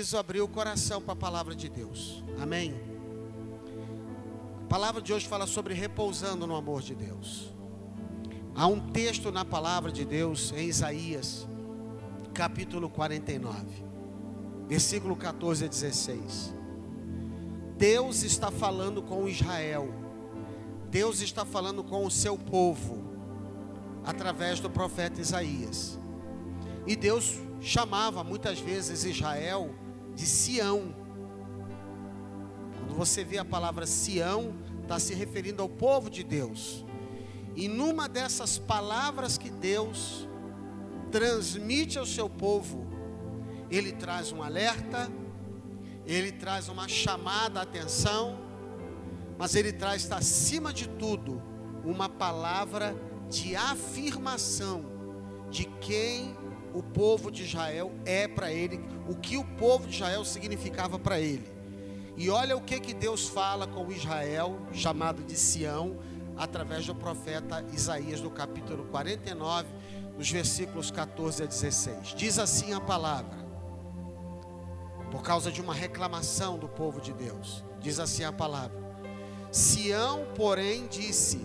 Preciso abrir o coração para a palavra de Deus. Amém. A palavra de hoje fala sobre repousando no amor de Deus. Há um texto na palavra de Deus em Isaías, capítulo 49, versículo 14 a 16. Deus está falando com Israel. Deus está falando com o seu povo através do profeta Isaías. E Deus chamava muitas vezes Israel de Sião. Quando você vê a palavra Sião, está se referindo ao povo de Deus. E numa dessas palavras que Deus transmite ao seu povo, ele traz um alerta, ele traz uma chamada à atenção, mas ele traz acima de tudo uma palavra de afirmação de quem o povo de Israel é para ele, o que o povo de Israel significava para ele. E olha o que, que Deus fala com Israel, chamado de Sião, através do profeta Isaías, no capítulo 49, nos versículos 14 a 16. Diz assim a palavra, por causa de uma reclamação do povo de Deus, diz assim a palavra: Sião, porém, disse: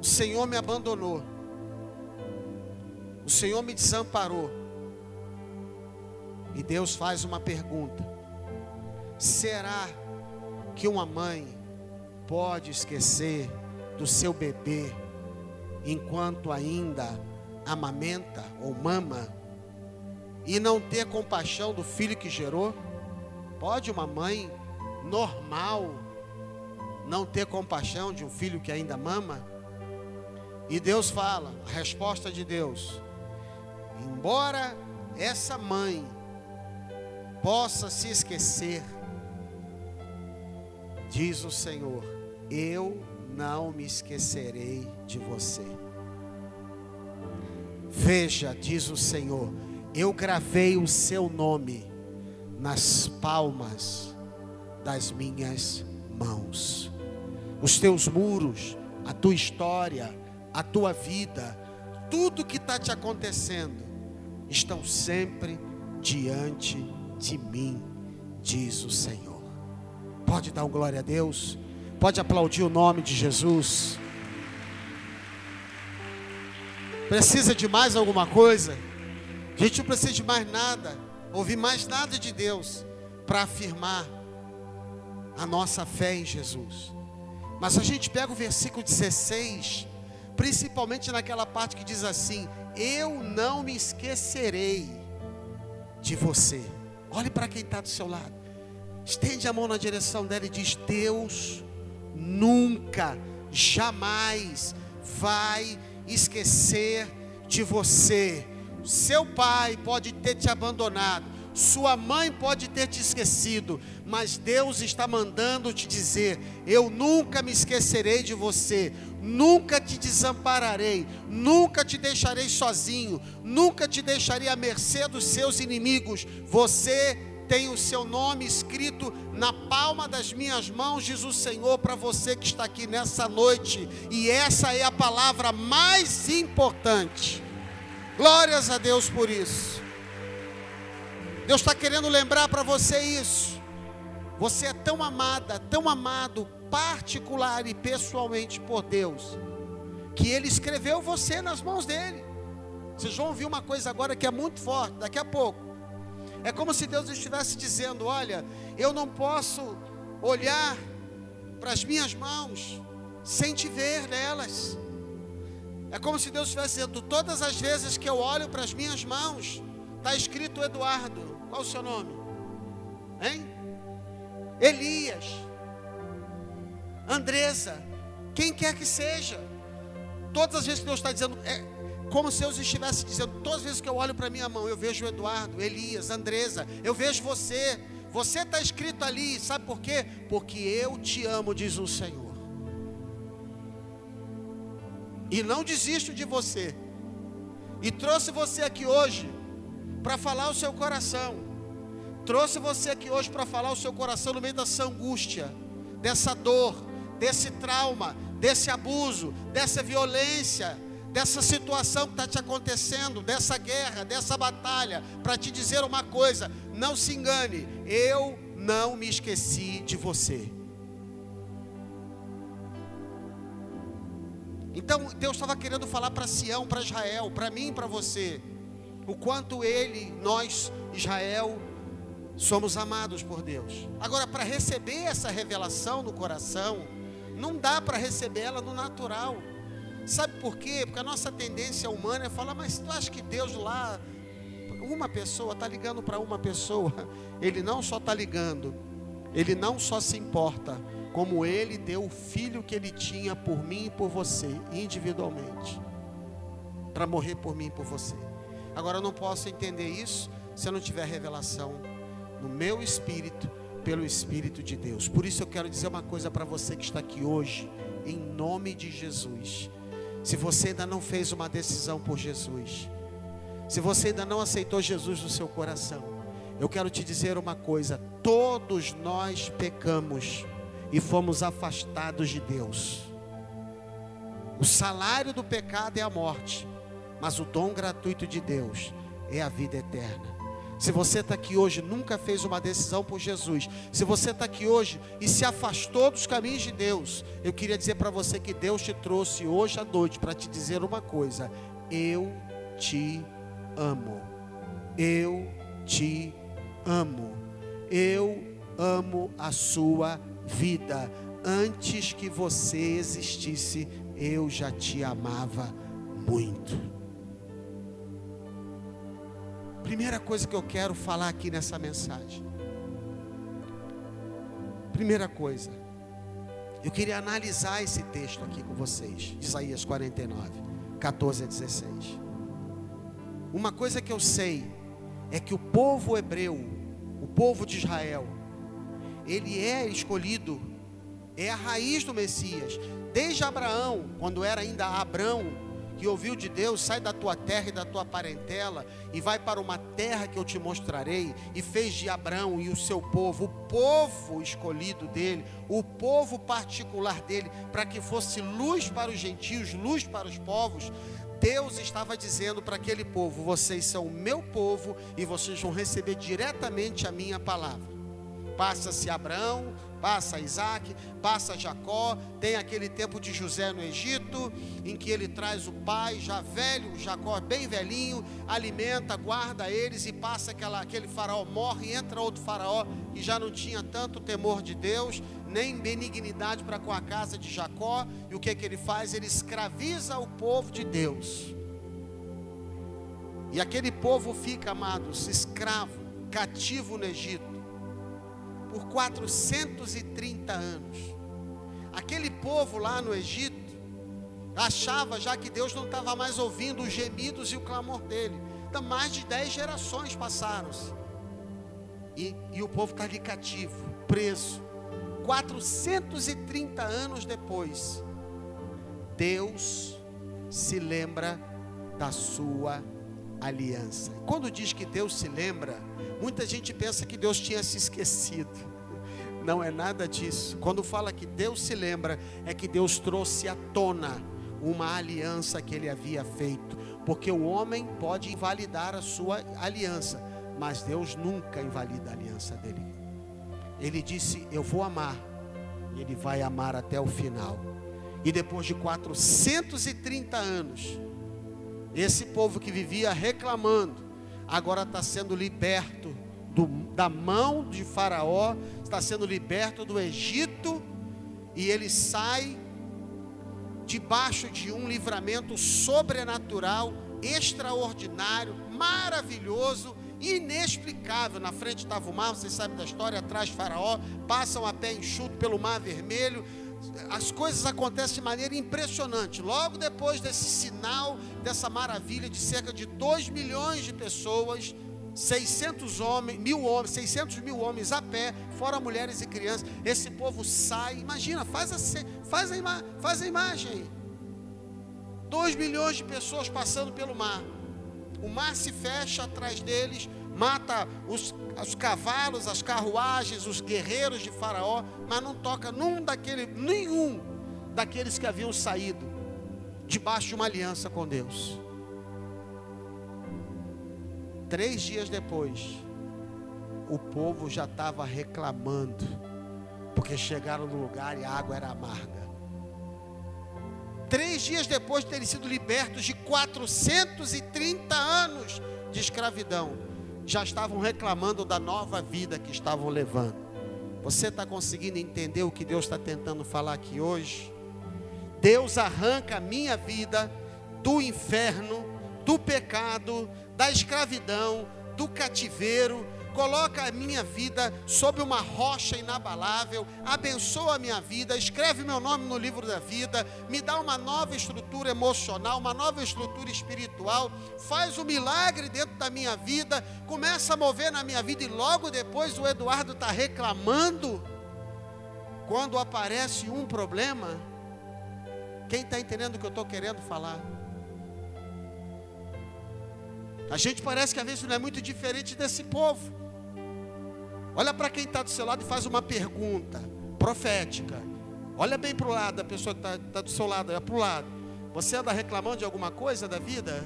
O Senhor me abandonou o Senhor me desamparou. E Deus faz uma pergunta: será que uma mãe pode esquecer do seu bebê enquanto ainda amamenta ou mama e não ter compaixão do filho que gerou? Pode uma mãe normal não ter compaixão de um filho que ainda mama? E Deus fala, a resposta de Deus: Embora essa mãe possa se esquecer, diz o Senhor: Eu não me esquecerei de você. Veja, diz o Senhor, eu gravei o seu nome nas palmas das minhas mãos. Os teus muros, a tua história, a tua vida, tudo que está te acontecendo, estão sempre diante de mim, diz o Senhor. Pode dar um glória a Deus, pode aplaudir o nome de Jesus. Precisa de mais alguma coisa? A gente não precisa de mais nada, ouvir mais nada de Deus para afirmar a nossa fé em Jesus. Mas a gente pega o versículo 16, principalmente naquela parte que diz assim: eu não me esquecerei de você. Olhe para quem está do seu lado. Estende a mão na direção dela e diz: Deus nunca, jamais vai esquecer de você. Seu pai pode ter te abandonado, sua mãe pode ter te esquecido, mas Deus está mandando te dizer: Eu nunca me esquecerei de você, nunca te desampararei, nunca te deixarei sozinho, nunca te deixarei à mercê dos seus inimigos. Você tem o seu nome escrito na palma das minhas mãos, diz o Senhor para você que está aqui nessa noite, e essa é a palavra mais importante. Glórias a Deus por isso. Deus está querendo lembrar para você isso. Você é tão amada, tão amado, particular e pessoalmente por Deus, que Ele escreveu você nas mãos dele. Vocês vão ouvir uma coisa agora que é muito forte, daqui a pouco. É como se Deus estivesse dizendo: Olha, eu não posso olhar para as minhas mãos sem te ver nelas. É como se Deus estivesse dizendo: Todas as vezes que eu olho para as minhas mãos, está escrito Eduardo. Qual o seu nome? Hein? Elias. Andresa. Quem quer que seja. Todas as vezes que Deus está dizendo, é como se Deus estivesse dizendo, todas as vezes que eu olho para minha mão, eu vejo Eduardo, Elias, Andresa, eu vejo você. Você está escrito ali, sabe por quê? Porque eu te amo, diz o Senhor. E não desisto de você. E trouxe você aqui hoje para falar o seu coração. Trouxe você aqui hoje para falar o seu coração no meio dessa angústia, dessa dor, desse trauma, desse abuso, dessa violência, dessa situação que está te acontecendo, dessa guerra, dessa batalha, para te dizer uma coisa: não se engane, eu não me esqueci de você. Então Deus estava querendo falar para Sião, para Israel, para mim para você, o quanto ele, nós, Israel, somos amados por Deus. Agora, para receber essa revelação no coração, não dá para receber ela no natural. Sabe por quê? Porque a nossa tendência humana é falar, mas tu acha que Deus lá, uma pessoa está ligando para uma pessoa? Ele não só está ligando, ele não só se importa, como ele deu o filho que ele tinha por mim e por você, individualmente, para morrer por mim e por você. Agora eu não posso entender isso se eu não tiver revelação no meu espírito, pelo Espírito de Deus. Por isso eu quero dizer uma coisa para você que está aqui hoje, em nome de Jesus. Se você ainda não fez uma decisão por Jesus, se você ainda não aceitou Jesus no seu coração, eu quero te dizer uma coisa: todos nós pecamos e fomos afastados de Deus. O salário do pecado é a morte, mas o dom gratuito de Deus é a vida eterna. Se você está aqui hoje, nunca fez uma decisão por Jesus. Se você está aqui hoje e se afastou dos caminhos de Deus, eu queria dizer para você que Deus te trouxe hoje à noite para te dizer uma coisa: eu te amo. Eu te amo. Eu amo a sua vida. Antes que você existisse, eu já te amava muito. Primeira coisa que eu quero falar aqui nessa mensagem. Primeira coisa, eu queria analisar esse texto aqui com vocês, Isaías 49, 14 a 16. Uma coisa que eu sei é que o povo hebreu, o povo de Israel, ele é escolhido, é a raiz do Messias. Desde Abraão, quando era ainda Abrão, que ouviu de Deus, sai da tua terra e da tua parentela e vai para uma terra que eu te mostrarei, e fez de Abraão e o seu povo, o povo escolhido dele, o povo particular dele, para que fosse luz para os gentios, luz para os povos. Deus estava dizendo para aquele povo: vocês são o meu povo e vocês vão receber diretamente a minha palavra. Passa-se Abraão, passa Isaac, passa Jacó, tem aquele tempo de José no Egito, em que ele traz o pai, já velho, Jacó bem velhinho, alimenta, guarda eles e passa aquela, aquele faraó, morre, entra outro faraó que já não tinha tanto temor de Deus, nem benignidade para com a casa de Jacó, e o que, que ele faz? Ele escraviza o povo de Deus. E aquele povo fica, amados, escravo, cativo no Egito por 430 anos. Aquele povo lá no Egito achava já que Deus não estava mais ouvindo os gemidos e o clamor dele. Então, mais de 10 gerações passaram-se. E, e o povo está ali cativo, preso. 430 anos depois, Deus se lembra da sua aliança. Quando diz que Deus se lembra, muita gente pensa que Deus tinha se esquecido. Não é nada disso. Quando fala que Deus se lembra, é que Deus trouxe à tona uma aliança que ele havia feito. Porque o homem pode invalidar a sua aliança, mas Deus nunca invalida a aliança dele. Ele disse: Eu vou amar, e ele vai amar até o final. E depois de 430 anos, esse povo que vivia reclamando, agora está sendo liberto do, da mão de Faraó, está sendo liberto do Egito, e ele sai debaixo de um livramento sobrenatural, extraordinário, maravilhoso, inexplicável. Na frente estava o mar, vocês sabem da história, atrás Faraó, passam a pé enxuto pelo mar vermelho, as coisas acontecem de maneira impressionante. Logo depois desse sinal, dessa maravilha de cerca de 2 milhões de pessoas, 600 homens, mil homens, 600 mil homens a pé, fora mulheres e crianças, esse povo sai. Imagina, faz a, faz a, faz a imagem aí. 2 milhões de pessoas passando pelo mar. O mar se fecha atrás deles, mata os, os cavalos, as carruagens, os guerreiros de Faraó, mas não toca num daquele, nenhum daqueles que haviam saído. debaixo de uma aliança com Deus. Três dias depois, o povo já estava reclamando, porque chegaram no lugar e a água era amarga. Três dias depois de terem sido libertos de 430 anos de escravidão, já estavam reclamando da nova vida que estavam levando. Você está conseguindo entender o que Deus está tentando falar aqui hoje? Deus arranca a minha vida do inferno, do pecado, da escravidão, do cativeiro, coloca a minha vida sob uma rocha inabalável, abençoa a minha vida, escreve meu nome no livro da vida, me dá uma nova estrutura emocional, uma nova estrutura espiritual, faz um milagre dentro da minha vida, começa a mover na minha vida e logo depois o Eduardo está reclamando. Quando aparece um problema, quem está entendendo o que eu estou querendo falar? A gente parece que às vezes não é muito diferente desse povo. Olha para quem está do seu lado e faz uma pergunta profética. Olha bem para o lado da pessoa que está tá do seu lado, é para o lado. Você anda reclamando de alguma coisa da vida?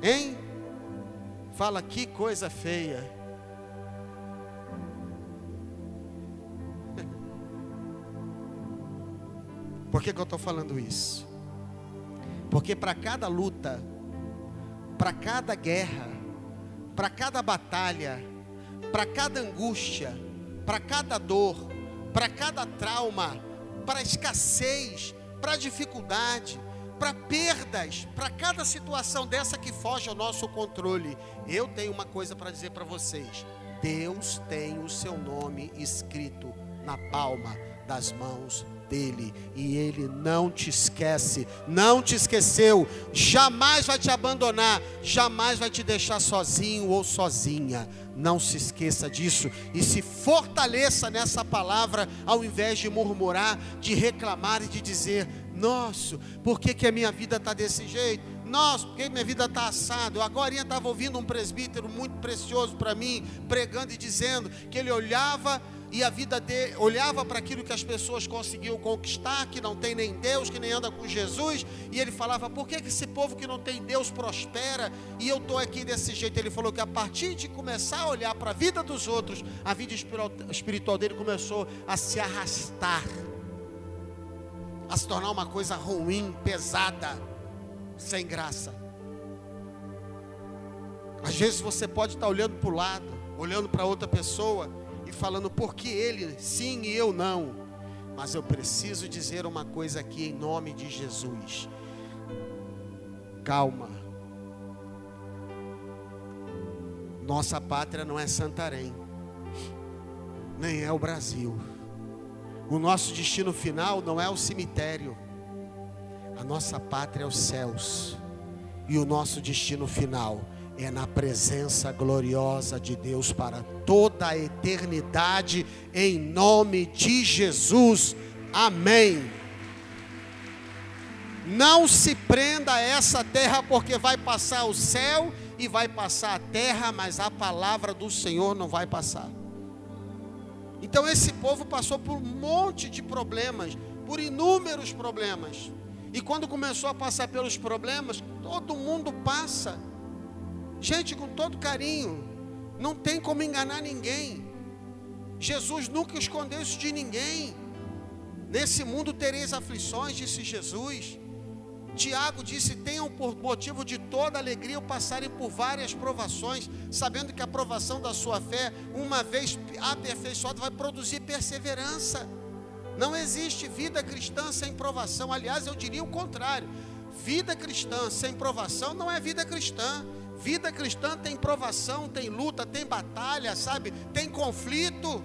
Hein? Fala que coisa feia. Por que, que eu estou falando isso? Porque para cada luta, para cada guerra, para cada batalha, para cada angústia, para cada dor, para cada trauma, para escassez, para dificuldade, para perdas, para cada situação dessa que foge ao nosso controle, eu tenho uma coisa para dizer para vocês: Deus tem o seu nome escrito na palma das mãos dele e ele não te esquece, não te esqueceu, jamais vai te abandonar, jamais vai te deixar sozinho ou sozinha. Não se esqueça disso e se fortaleça nessa palavra ao invés de murmurar, de reclamar e de dizer: Nossa, por que, que a minha vida está desse jeito? Nossa, por que minha vida está assada? Eu agora estava ouvindo um presbítero muito precioso para mim, pregando e dizendo que ele olhava e a vida dele olhava para aquilo que as pessoas conseguiam conquistar, que não tem nem Deus, que nem anda com Jesus, e ele falava: por que, que esse povo que não tem Deus prospera e eu estou aqui desse jeito? Ele falou que a partir de começar a olhar para a vida dos outros, a vida espiritual dele começou a se arrastar, a se tornar uma coisa ruim, pesada, sem graça. Às vezes você pode estar olhando para o lado, olhando para outra pessoa falando porque ele sim e eu não. Mas eu preciso dizer uma coisa aqui em nome de Jesus. Calma. Nossa pátria não é Santarém, nem é o Brasil. O nosso destino final não é o cemitério. A nossa pátria é os céus. E o nosso destino final é na presença gloriosa de Deus para toda a eternidade, em nome de Jesus. Amém. Não se prenda a essa terra, porque vai passar o céu e vai passar a terra, mas a palavra do Senhor não vai passar. Então esse povo passou por um monte de problemas, por inúmeros problemas. E quando começou a passar pelos problemas, todo mundo passa. Gente, com todo carinho, não tem como enganar ninguém. Jesus nunca escondeu isso de ninguém. Nesse mundo tereis aflições, disse Jesus. Tiago disse: tenham por motivo de toda alegria o passarem por várias provações, sabendo que a provação da sua fé, uma vez aperfeiçoada, vai produzir perseverança. Não existe vida cristã sem provação. Aliás, eu diria o contrário: vida cristã sem provação não é vida cristã. Vida cristã tem provação, tem luta, tem batalha, sabe? Tem conflito.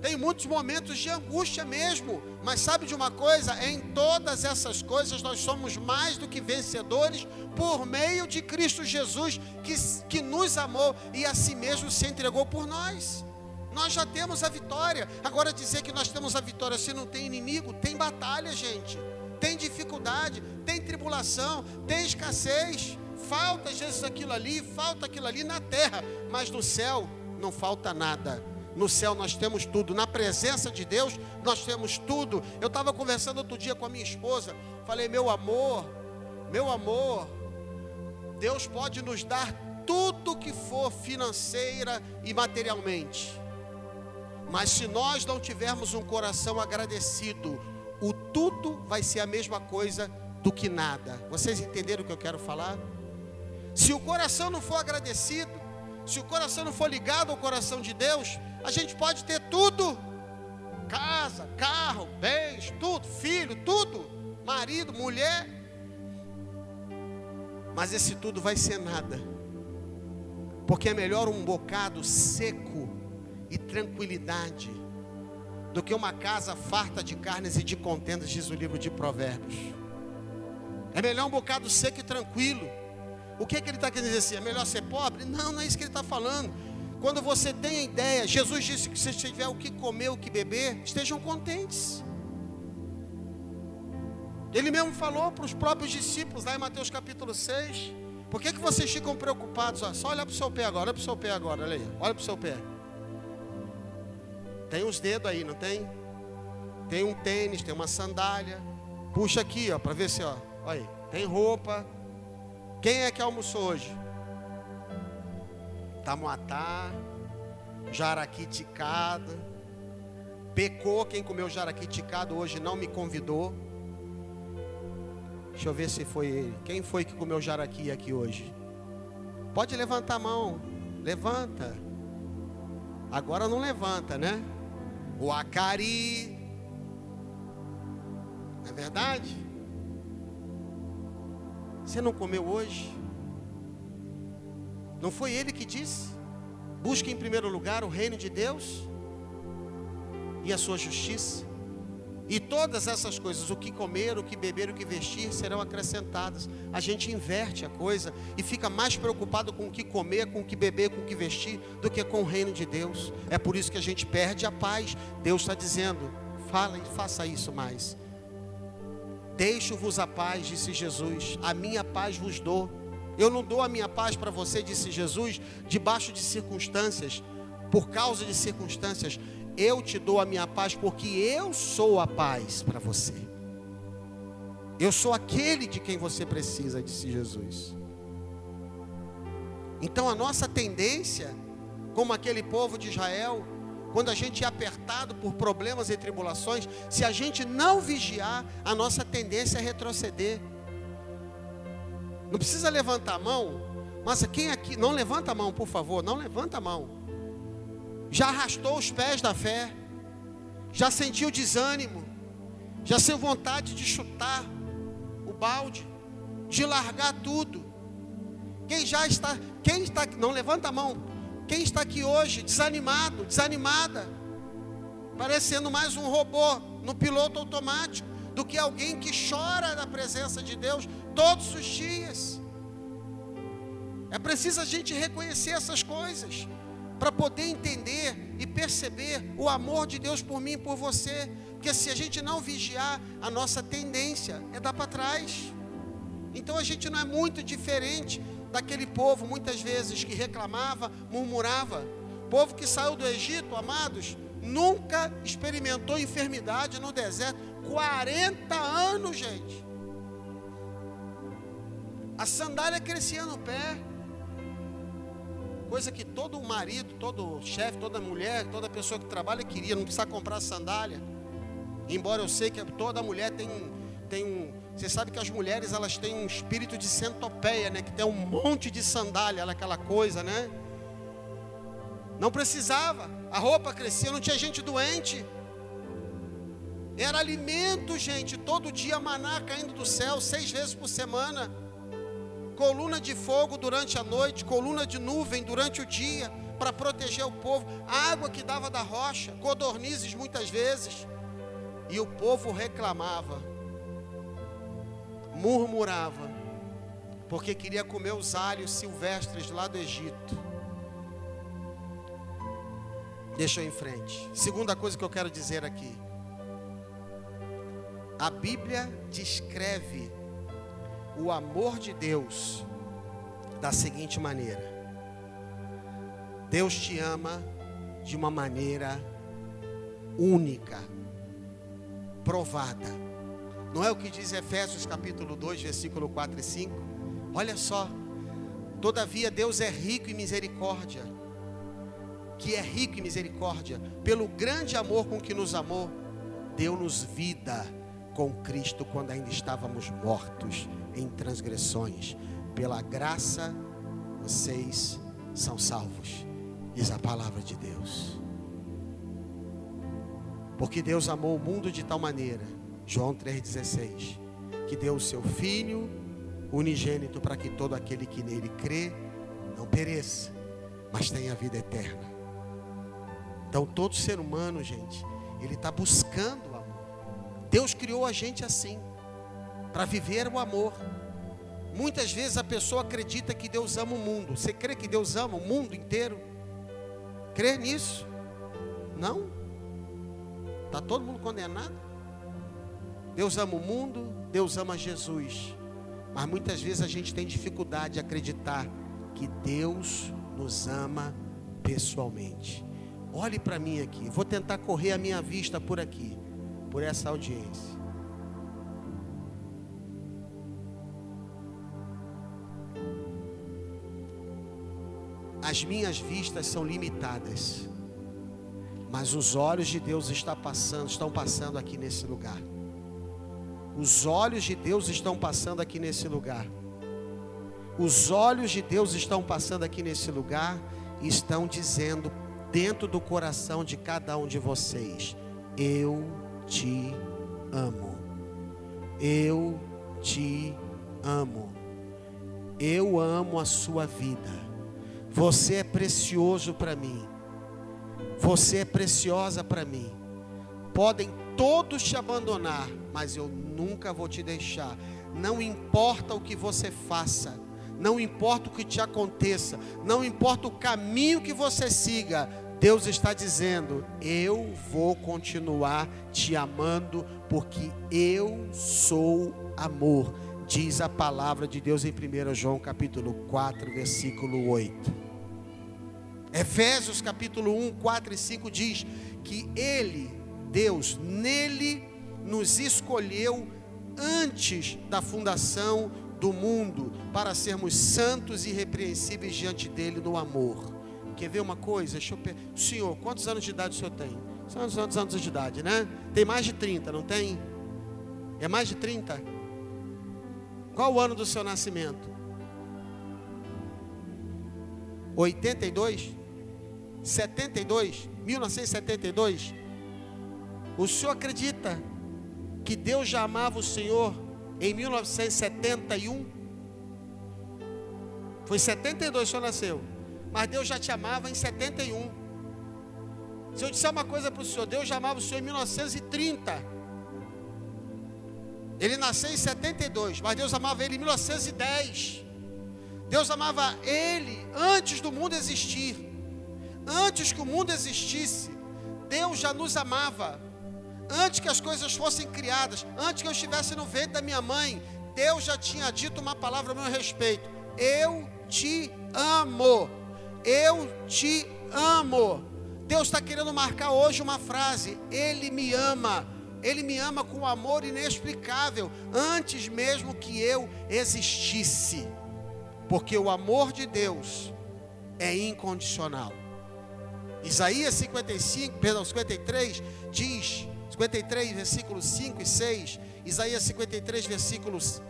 Tem muitos momentos de angústia mesmo. Mas sabe de uma coisa? Em todas essas coisas nós somos mais do que vencedores por meio de Cristo Jesus, que, que nos amou e a si mesmo se entregou por nós. Nós já temos a vitória. Agora dizer que nós temos a vitória se não tem inimigo, tem batalha, gente. Tem dificuldade, tem tribulação, tem escassez. Falta às vezes aquilo ali, falta aquilo ali na terra, mas no céu não falta nada. No céu nós temos tudo, na presença de Deus nós temos tudo. Eu estava conversando outro dia com a minha esposa, falei: meu amor, meu amor, Deus pode nos dar tudo que for financeira e materialmente, mas se nós não tivermos um coração agradecido, o tudo vai ser a mesma coisa do que nada. Vocês entenderam o que eu quero falar? Se o coração não for agradecido, se o coração não for ligado ao coração de Deus, a gente pode ter tudo: casa, carro, bens, tudo, filho, tudo, marido, mulher. Mas esse tudo vai ser nada, porque é melhor um bocado seco e tranquilidade do que uma casa farta de carnes e de contendas, diz o livro de Provérbios. É melhor um bocado seco e tranquilo. O que, é que ele está querendo dizer assim? É melhor ser pobre? Não, não é isso que ele está falando. Quando você tem a ideia, Jesus disse que se tiver o que comer, o que beber, estejam contentes. Ele mesmo falou para os próprios discípulos, lá em Mateus capítulo 6. Por que, que vocês ficam preocupados? Ó, só olha para o seu pé agora, olha para o seu pé agora, olha aí, olha para o seu pé. Tem uns dedos aí, não tem? Tem um tênis, tem uma sandália. Puxa aqui, ó, para ver se, ó, olha aí, tem roupa. Quem é que almoçou hoje? Tamuatá, jaraqui ticado. Pecou quem comeu jaraqui ticado hoje não me convidou. Deixa eu ver se foi ele. Quem foi que comeu jaraqui aqui hoje? Pode levantar a mão. Levanta. Agora não levanta, né? O acari. Não é verdade? Você não comeu hoje? Não foi ele que disse? Busque em primeiro lugar o reino de Deus e a sua justiça. E todas essas coisas, o que comer, o que beber, o que vestir, serão acrescentadas. A gente inverte a coisa e fica mais preocupado com o que comer, com o que beber, com o que vestir, do que com o reino de Deus. É por isso que a gente perde a paz. Deus está dizendo: fala e faça isso mais. Deixo-vos a paz, disse Jesus, a minha paz vos dou. Eu não dou a minha paz para você, disse Jesus, debaixo de circunstâncias, por causa de circunstâncias. Eu te dou a minha paz porque eu sou a paz para você. Eu sou aquele de quem você precisa, disse Jesus. Então a nossa tendência, como aquele povo de Israel, quando a gente é apertado por problemas e tribulações, se a gente não vigiar, a nossa tendência é retroceder. Não precisa levantar a mão, mas quem aqui, não levanta a mão, por favor, não levanta a mão. Já arrastou os pés da fé, já sentiu desânimo, já sentiu vontade de chutar o balde, de largar tudo. Quem já está, quem está, não levanta a mão, quem está aqui hoje desanimado, desanimada, parecendo mais um robô no piloto automático, do que alguém que chora na presença de Deus todos os dias. É preciso a gente reconhecer essas coisas para poder entender e perceber o amor de Deus por mim e por você. Porque se a gente não vigiar, a nossa tendência é dar para trás. Então a gente não é muito diferente daquele povo, muitas vezes, que reclamava, murmurava. Povo que saiu do Egito, amados, nunca experimentou enfermidade no deserto. 40 anos, gente. A sandália crescia no pé coisa que todo marido, todo chefe, toda mulher, toda pessoa que trabalha queria, não precisa comprar sandália. Embora eu sei que toda mulher tem, tem um. Você sabe que as mulheres elas têm um espírito de centopeia, né? Que tem um monte de sandália, aquela coisa, né? Não precisava. A roupa crescia, não tinha gente doente. Era alimento, gente, todo dia maná caindo do céu, seis vezes por semana coluna de fogo durante a noite, coluna de nuvem durante o dia, para proteger o povo, água que dava da rocha, codornizes muitas vezes, e o povo reclamava, murmurava, porque queria comer os alhos silvestres lá do Egito. Deixa eu em frente. Segunda coisa que eu quero dizer aqui. A Bíblia descreve o amor de Deus da seguinte maneira: Deus te ama de uma maneira única, provada. Não é o que diz Efésios capítulo 2, versículo 4 e 5? Olha só. Todavia Deus é rico em misericórdia, que é rico em misericórdia, pelo grande amor com que nos amou, deu-nos vida com Cristo quando ainda estávamos mortos em transgressões. Pela graça vocês são salvos, diz a palavra de Deus. Porque Deus amou o mundo de tal maneira, João 3,16, que deu o seu Filho unigênito para que todo aquele que nele crê não pereça, mas tenha vida eterna. Então, todo ser humano, gente, ele está buscando o amor. Deus criou a gente assim, para viver o amor. Muitas vezes a pessoa acredita que Deus ama o mundo. Você crê que Deus ama o mundo inteiro? Crê nisso? Não? Está todo mundo condenado? Deus ama o mundo, Deus ama Jesus. Mas muitas vezes a gente tem dificuldade de acreditar que Deus nos ama pessoalmente. Olhe para mim aqui, vou tentar correr a minha vista por aqui, por essa audiência. As minhas vistas são limitadas, mas os olhos de Deus estão passando, estão passando aqui nesse lugar. Os olhos de Deus estão passando aqui nesse lugar. Os olhos de Deus estão passando aqui nesse lugar e estão dizendo dentro do coração de cada um de vocês: Eu te amo. Eu te amo. Eu amo a sua vida. Você é precioso para mim. Você é preciosa para mim. Podem todos te abandonar, mas eu nunca vou te deixar. Não importa o que você faça, não importa o que te aconteça, não importa o caminho que você siga, Deus está dizendo: Eu vou continuar te amando, porque eu sou amor, diz a palavra de Deus em 1 João capítulo 4, versículo 8. Efésios capítulo 1, 4 e 5 diz que Ele, Deus, nele nos escolheu antes da fundação do mundo para sermos santos e irrepreensíveis diante dele no amor. Quer ver uma coisa? Deixa eu per... Senhor, quantos anos de idade o senhor tem? São quantos anos de idade, né? Tem mais de 30, não tem? É mais de 30? Qual o ano do seu nascimento? 82? 72? 1972? O senhor acredita que Deus já amava o Senhor em 1971. Foi 72 que o senhor nasceu. Mas Deus já te amava em 71. Se eu disser uma coisa para o senhor, Deus já amava o senhor em 1930. Ele nasceu em 72, mas Deus amava ele em 1910. Deus amava ele antes do mundo existir. Antes que o mundo existisse, Deus já nos amava. Antes que as coisas fossem criadas, antes que eu estivesse no ventre da minha mãe, Deus já tinha dito uma palavra a meu respeito: Eu te amo. Eu te amo. Deus está querendo marcar hoje uma frase: Ele me ama. Ele me ama com amor inexplicável, antes mesmo que eu existisse. Porque o amor de Deus é incondicional. Isaías 55, perdão, 53 diz 53, versículos 5 e 6, Isaías 53, versículos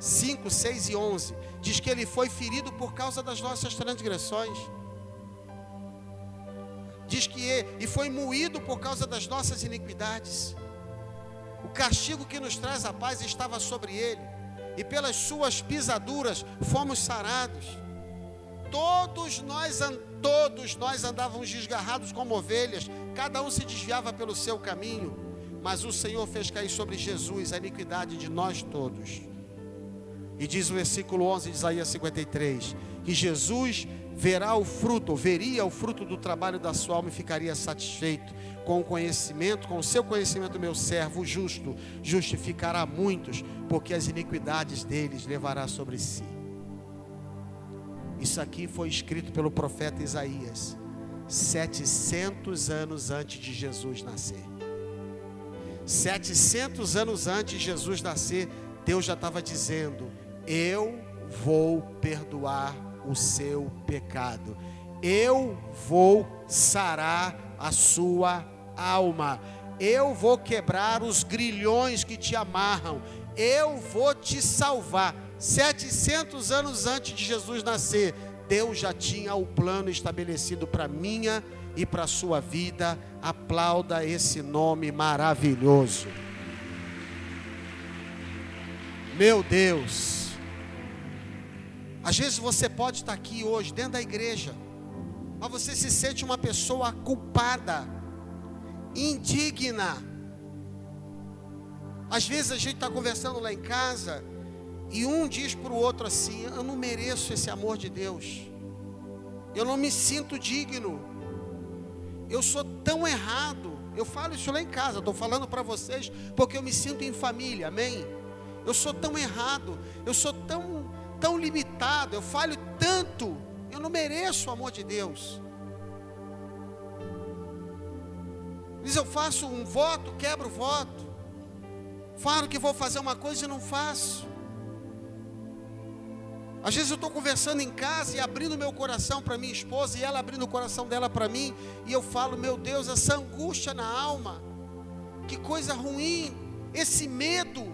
5, 6 e 11, diz que ele foi ferido por causa das nossas transgressões. Diz que ele, e foi moído por causa das nossas iniquidades. O castigo que nos traz a paz estava sobre ele, e pelas suas pisaduras fomos sarados. Todos nós, todos nós andávamos desgarrados como ovelhas, cada um se desviava pelo seu caminho, mas o Senhor fez cair sobre Jesus a iniquidade de nós todos. E diz o versículo 11 de Isaías 53: que Jesus verá o fruto, veria o fruto do trabalho da sua alma e ficaria satisfeito com o conhecimento, com o seu conhecimento, meu servo justo, justificará muitos, porque as iniquidades deles levará sobre si. Isso aqui foi escrito pelo profeta Isaías, 700 anos antes de Jesus nascer. 700 anos antes de Jesus nascer, Deus já estava dizendo: Eu vou perdoar o seu pecado, eu vou sarar a sua alma, eu vou quebrar os grilhões que te amarram, eu vou te salvar. 700 anos antes de Jesus nascer, Deus já tinha o plano estabelecido para minha e para sua vida. Aplauda esse nome maravilhoso. Meu Deus. Às vezes você pode estar aqui hoje dentro da igreja, mas você se sente uma pessoa culpada, indigna. Às vezes a gente está conversando lá em casa e um diz para o outro assim: Eu não mereço esse amor de Deus, eu não me sinto digno, eu sou tão errado. Eu falo isso lá em casa, estou falando para vocês porque eu me sinto em família, amém? Eu sou tão errado, eu sou tão, tão limitado, eu falho tanto, eu não mereço o amor de Deus. Diz, eu faço um voto, quebro o voto. Falo que vou fazer uma coisa e não faço. Às vezes eu estou conversando em casa e abrindo meu coração para minha esposa e ela abrindo o coração dela para mim, e eu falo, meu Deus, essa angústia na alma, que coisa ruim, esse medo,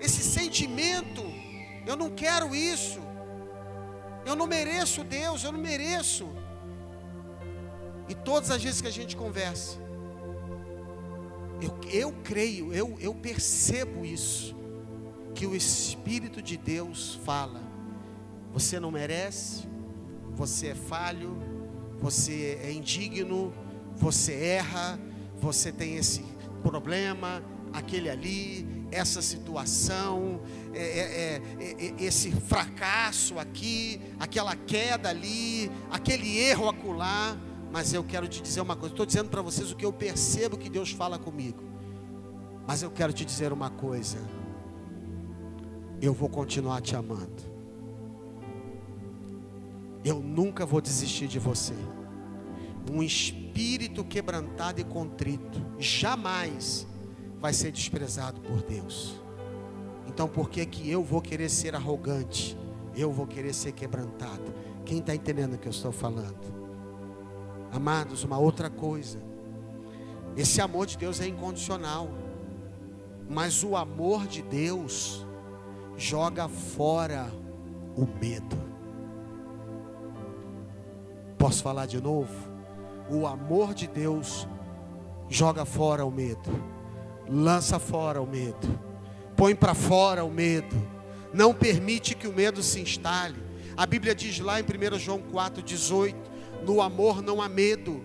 esse sentimento, eu não quero isso, eu não mereço Deus, eu não mereço. E todas as vezes que a gente conversa, eu, eu creio, eu, eu percebo isso que o Espírito de Deus fala: você não merece, você é falho, você é indigno, você erra, você tem esse problema, aquele ali, essa situação, é, é, é, é esse fracasso aqui, aquela queda ali, aquele erro acolá. Mas eu quero te dizer uma coisa, estou dizendo para vocês o que eu percebo que Deus fala comigo. Mas eu quero te dizer uma coisa eu vou continuar te amando. Eu nunca vou desistir de você. Um espírito quebrantado e contrito jamais vai ser desprezado por Deus. Então, por que que eu vou querer ser arrogante? Eu vou querer ser quebrantado. Quem está entendendo o que eu estou falando? Amados, uma outra coisa. Esse amor de Deus é incondicional. Mas o amor de Deus joga fora o medo. Posso falar de novo? O amor de Deus joga fora o medo, lança fora o medo, põe para fora o medo, não permite que o medo se instale. A Bíblia diz lá em 1 João 4,18: no amor não há medo.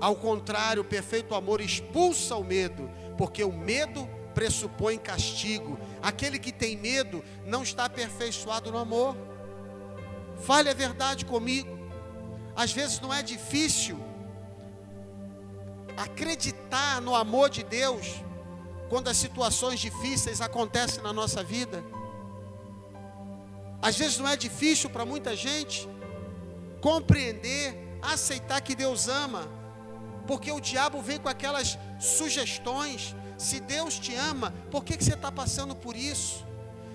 Ao contrário, o perfeito amor expulsa o medo, porque o medo pressupõe castigo. Aquele que tem medo não está aperfeiçoado no amor. Fale a verdade comigo. Às vezes não é difícil acreditar no amor de Deus quando as situações difíceis acontecem na nossa vida. Às vezes não é difícil para muita gente compreender, aceitar que Deus ama, porque o diabo vem com aquelas sugestões, se Deus te ama, por que, que você está passando por isso?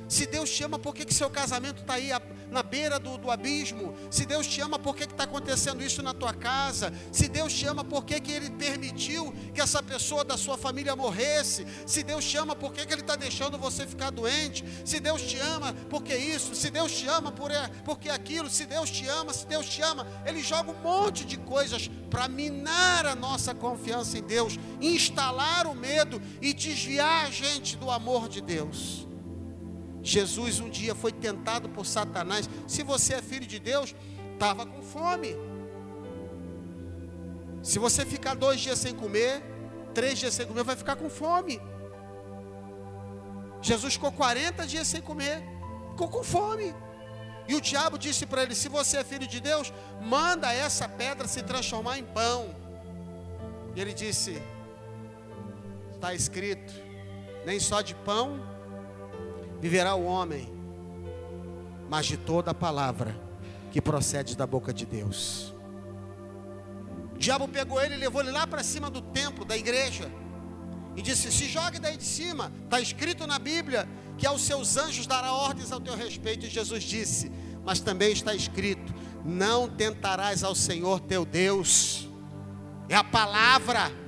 Se Deus te ama, por que, que seu casamento está aí na beira do, do, abismo? Se Deus te ama, por que está acontecendo isso na tua casa? Se Deus te ama, por que, que Ele permitiu que essa pessoa da sua família morresse? Se Deus te ama, por que, que Ele está deixando você ficar doente? Se Deus te ama, por que isso? Se Deus te ama, por, porque aquilo? Se Deus te ama, se Deus te ama, Ele joga um monte de coisas para minar a nossa confiança em Deus, instalar o medo e desviar a gente do amor de Deus. Jesus um dia foi tentado por Satanás. Se você é filho de Deus, estava com fome. Se você ficar dois dias sem comer, três dias sem comer, vai ficar com fome. Jesus ficou 40 dias sem comer, ficou com fome. E o diabo disse para ele: Se você é filho de Deus, manda essa pedra se transformar em pão. E ele disse: Está escrito, nem só de pão viverá o homem, mas de toda a palavra que procede da boca de Deus. diabo pegou ele e levou ele lá para cima do templo, da igreja. E disse: Se jogue daí de cima. Está escrito na Bíblia que aos seus anjos dará ordens ao teu respeito. E Jesus disse: Mas também está escrito: Não tentarás ao Senhor teu Deus. É a palavra.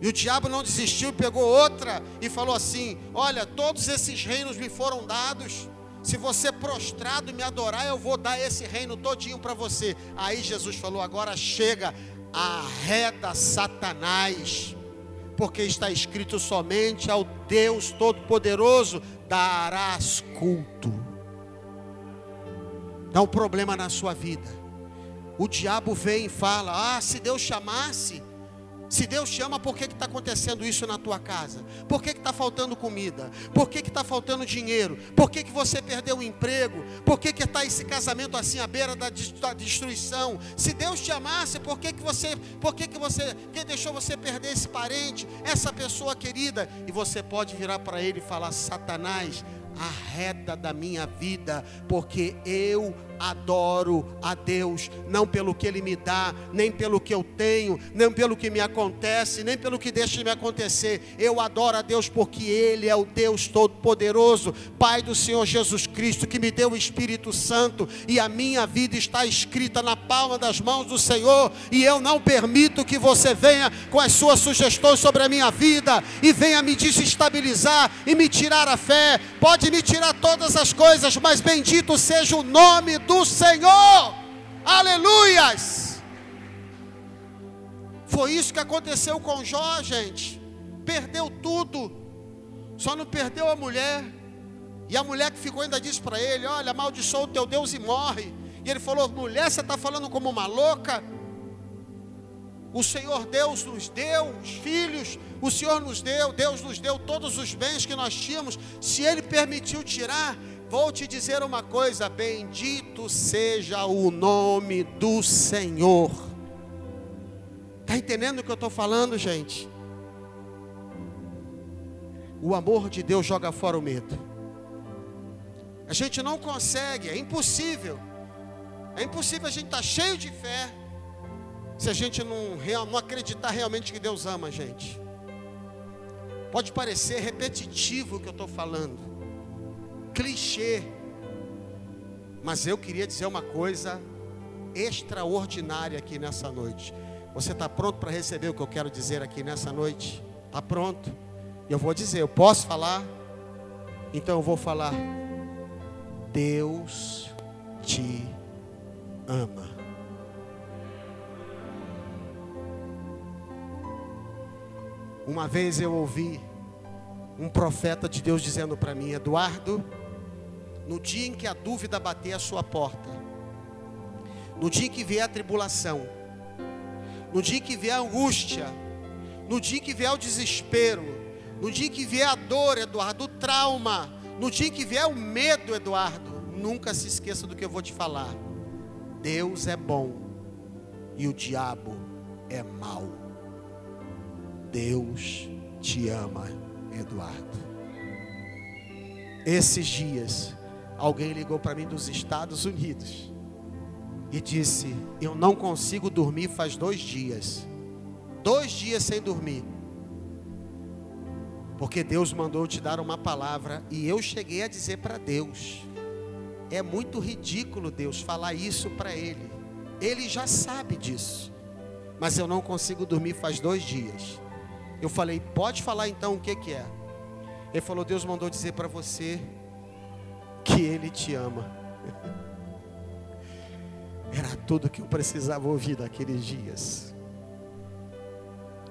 E o diabo não desistiu, pegou outra e falou assim: Olha, todos esses reinos me foram dados. Se você prostrado me adorar, eu vou dar esse reino todinho para você. Aí Jesus falou: Agora chega, arreda Satanás, porque está escrito somente ao Deus Todo-Poderoso darás culto. Dá um problema na sua vida. O diabo vem e fala: Ah, se Deus chamasse, se Deus te ama, por que está acontecendo isso na tua casa? Por que está faltando comida? Por que está faltando dinheiro? Por que, que você perdeu o emprego? Por que está esse casamento assim à beira da, destruição? Se Deus te amasse, por que, que você, por que, que você, que deixou você perder esse parente, essa pessoa querida? E você pode virar para ele e falar: Satanás, arreda da minha vida, porque eu adoro a Deus, não pelo que Ele me dá, nem pelo que eu tenho, nem pelo que me acontece, nem pelo que deixa de me acontecer. Eu adoro a Deus porque Ele é o Deus Todo-Poderoso, Pai do Senhor Jesus Cristo, que me deu o Espírito Santo, e a minha vida está escrita na palma das mãos do Senhor, e eu não permito que você venha com as suas sugestões sobre a minha vida e venha me desestabilizar e me tirar a fé. Pode me tirar todas as coisas, mas bendito seja o nome do Senhor. Aleluias! Foi isso que aconteceu com Jó, gente. Perdeu tudo. Só não perdeu a mulher. E a mulher que ficou ainda disse para ele: Olha, amaldiçoa o teu Deus e morre. E ele falou: Mulher, você está falando como uma louca? O Senhor Deus nos deu os filhos, o Senhor nos deu, Deus nos deu todos os bens que nós tínhamos. Se Ele permitiu tirar, Vou te dizer uma coisa: bendito seja o nome do Senhor. Está entendendo o que eu estou falando, gente? O amor de Deus joga fora o medo. A gente não consegue, é impossível. É impossível a gente estar tá cheio de fé se a gente não, não acreditar realmente que Deus ama a gente. Pode parecer repetitivo o que eu estou falando clichê. Mas eu queria dizer uma coisa extraordinária aqui nessa noite. Você está pronto para receber o que eu quero dizer aqui nessa noite? Está pronto? Eu vou dizer, eu posso falar? Então eu vou falar. Deus te ama. Uma vez eu ouvi um profeta de Deus dizendo para mim, Eduardo, no dia em que a dúvida bater a sua porta, no dia em que vier a tribulação, no dia em que vier a angústia, no dia em que vier o desespero, no dia em que vier a dor, Eduardo, o trauma, no dia em que vier o medo, Eduardo, nunca se esqueça do que eu vou te falar. Deus é bom e o diabo é mau. Deus te ama, Eduardo. Esses dias, Alguém ligou para mim dos Estados Unidos e disse: Eu não consigo dormir faz dois dias. Dois dias sem dormir. Porque Deus mandou te dar uma palavra e eu cheguei a dizer para Deus: É muito ridículo Deus falar isso para Ele. Ele já sabe disso. Mas eu não consigo dormir faz dois dias. Eu falei: Pode falar então o que, que é? Ele falou: Deus mandou dizer para você que Ele te ama. Era tudo que eu precisava ouvir naqueles dias.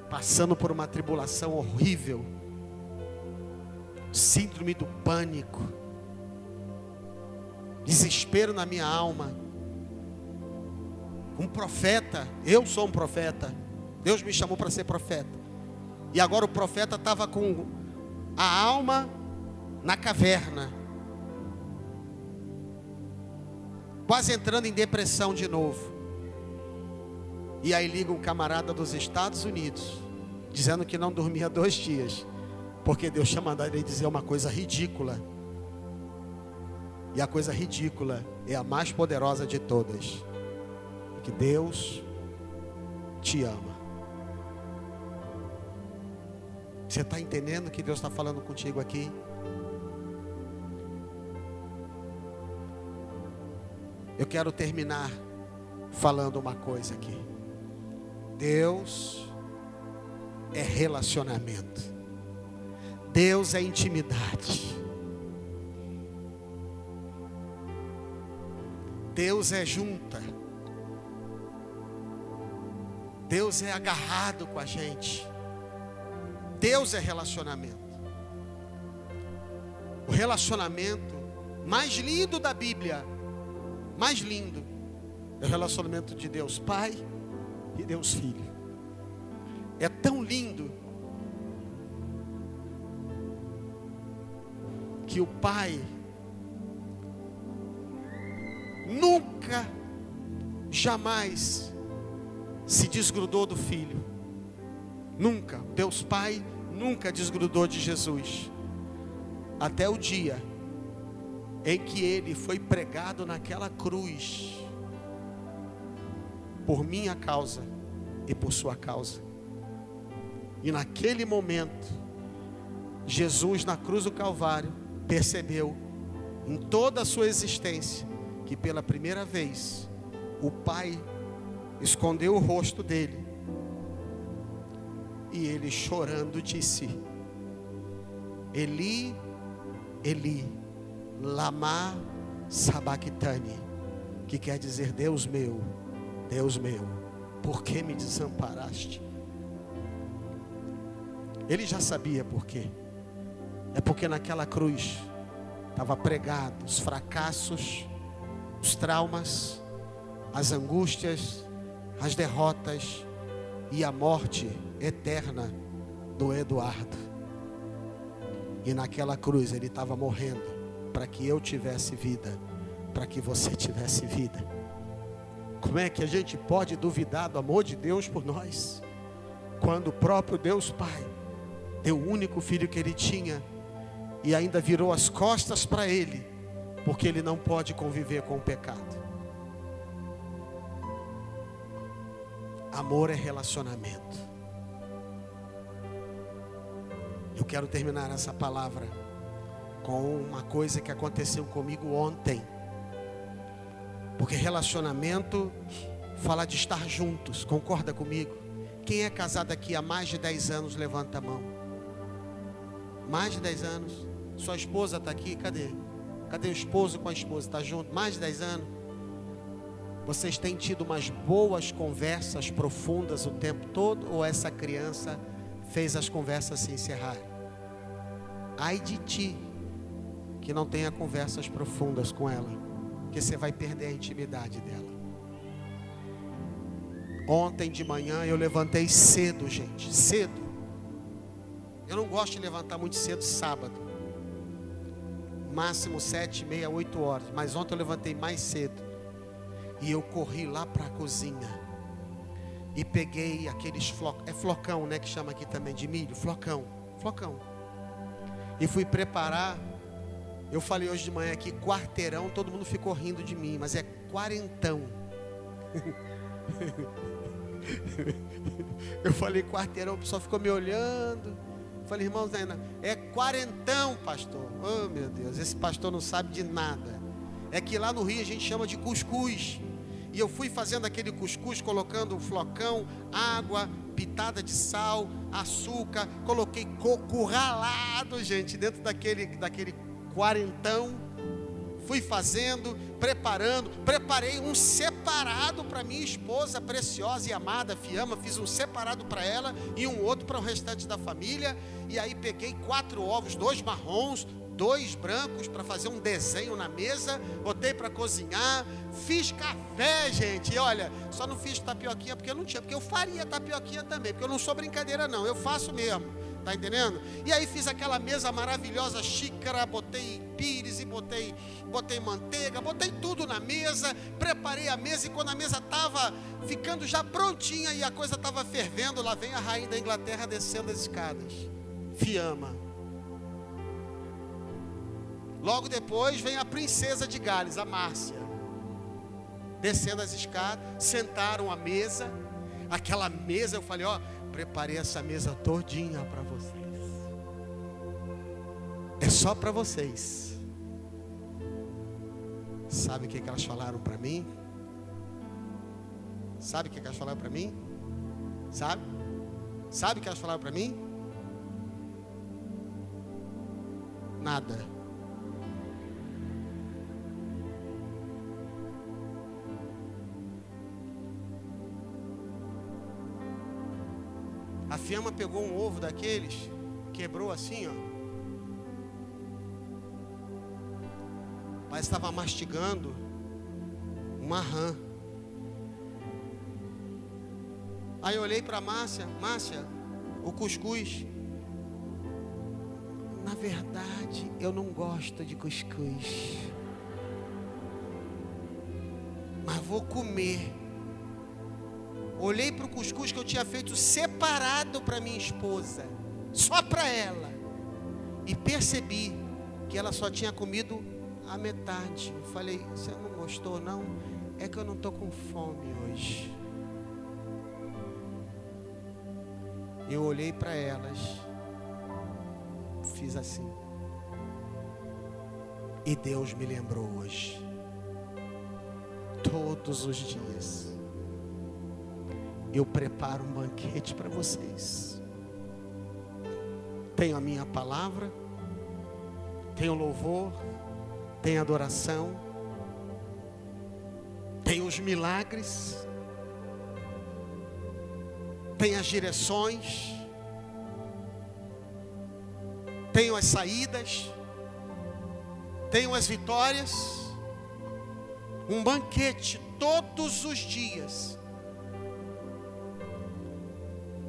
Passando por uma tribulação horrível, síndrome do pânico, desespero na minha alma. Um profeta, eu sou um profeta. Deus me chamou para ser profeta. E agora o profeta estava com a alma na caverna. Quase entrando em depressão de novo. E aí liga um camarada dos Estados Unidos, dizendo que não dormia dois dias, porque Deus tinha mandado ele dizer uma coisa ridícula. E a coisa ridícula é a mais poderosa de todas. Que Deus te ama. Você está entendendo que Deus está falando contigo aqui? Eu quero terminar falando uma coisa aqui. Deus é relacionamento. Deus é intimidade. Deus é junta. Deus é agarrado com a gente. Deus é relacionamento. O relacionamento mais lindo da Bíblia, mais lindo, é o relacionamento de Deus Pai e Deus Filho. É tão lindo que o Pai nunca, jamais se desgrudou do Filho. Nunca. Deus Pai nunca desgrudou de Jesus. Até o dia em que ele foi pregado naquela cruz por minha causa e por sua causa. E naquele momento, Jesus na cruz do Calvário percebeu em toda a sua existência que pela primeira vez o Pai escondeu o rosto dele e ele chorando disse: Eli, Eli, lama sabachthani, que quer dizer Deus meu, Deus meu, por que me desamparaste? Ele já sabia por quê. É porque naquela cruz estava pregado os fracassos, os traumas, as angústias, as derrotas e a morte eterna do Eduardo. E naquela cruz ele estava morrendo para que eu tivesse vida, para que você tivesse vida. Como é que a gente pode duvidar do amor de Deus por nós? Quando o próprio Deus Pai deu o único filho que ele tinha e ainda virou as costas para ele, porque ele não pode conviver com o pecado. Amor é relacionamento. Eu quero terminar essa palavra com uma coisa que aconteceu comigo ontem. Porque relacionamento fala de estar juntos, concorda comigo? Quem é casado aqui há mais de 10 anos, levanta a mão. Mais de 10 anos. Sua esposa está aqui, cadê? Cadê o esposo com a esposa? Está junto? Mais de 10 anos. Vocês têm tido umas boas conversas profundas o tempo todo? Ou essa criança fez as conversas se encerrarem. Ai de ti, que não tenha conversas profundas com ela, que você vai perder a intimidade dela. Ontem de manhã eu levantei cedo, gente, cedo. Eu não gosto de levantar muito cedo sábado. Máximo sete, meia, oito horas. Mas ontem eu levantei mais cedo. E eu corri lá para a cozinha e peguei aqueles flocos, é flocão, né, que chama aqui também de milho, flocão, flocão. E fui preparar. Eu falei hoje de manhã aqui quarteirão, todo mundo ficou rindo de mim, mas é quarentão. Eu falei quarteirão, o pessoal ficou me olhando. Eu falei, irmãos, é quarentão, pastor. Oh, meu Deus, esse pastor não sabe de nada. É que lá no Rio a gente chama de cuscuz. E eu fui fazendo aquele cuscuz, colocando um flocão, água, pitada de sal, açúcar, coloquei coco ralado, gente, dentro daquele, daquele quarentão. Fui fazendo, preparando, preparei um separado para minha esposa preciosa e amada, Fiamma, fiz um separado para ela e um outro para o restante da família. E aí peguei quatro ovos, dois marrons, dois brancos para fazer um desenho na mesa, botei para cozinhar, fiz café, gente. E olha, só não fiz tapioquinha porque eu não tinha, porque eu faria tapioquinha também, porque eu não sou brincadeira não, eu faço mesmo. Tá entendendo? E aí fiz aquela mesa maravilhosa, xícara, botei pires e botei, botei manteiga, botei tudo na mesa, preparei a mesa e quando a mesa estava ficando já prontinha e a coisa estava fervendo, lá vem a rainha da Inglaterra descendo as escadas. Fiama Logo depois vem a princesa de Gales, a Márcia. Descendo as escadas, sentaram à mesa. aquela mesa, eu falei, ó, preparei essa mesa todinha para vocês. É só para vocês. Sabe o que, que elas falaram para mim? Sabe o que, que elas falaram para mim? Sabe? Sabe o que elas falaram para mim? Nada. A fiamma pegou um ovo daqueles, quebrou assim, ó. Mas estava mastigando uma rã. Aí eu olhei para Márcia, Márcia, o cuscuz. Na verdade, eu não gosto de cuscuz. Mas vou comer. Olhei para o cuscuz que eu tinha feito separado para minha esposa, só para ela, e percebi que ela só tinha comido a metade. Eu falei: Você não gostou, não? É que eu não estou com fome hoje. Eu olhei para elas, fiz assim, e Deus me lembrou hoje, todos os dias eu preparo um banquete para vocês. Tenho a minha palavra, tenho louvor, tenho adoração, tenho os milagres, tenho as direções, tenho as saídas, tenho as vitórias. Um banquete todos os dias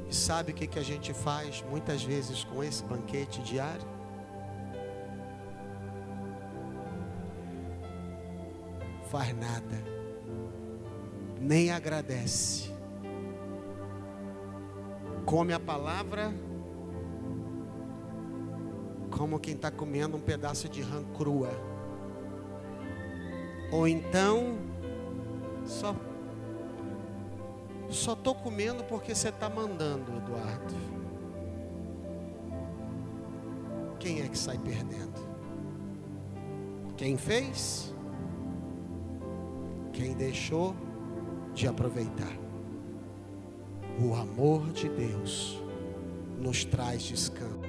e sabe o que, que a gente faz muitas vezes com esse banquete diário? Faz nada, nem agradece. Come a palavra como quem está comendo um pedaço de rã crua. Ou então, só só estou comendo porque você está mandando, Eduardo. Quem é que sai perdendo? Quem fez? Quem deixou de aproveitar? O amor de Deus nos traz descanso.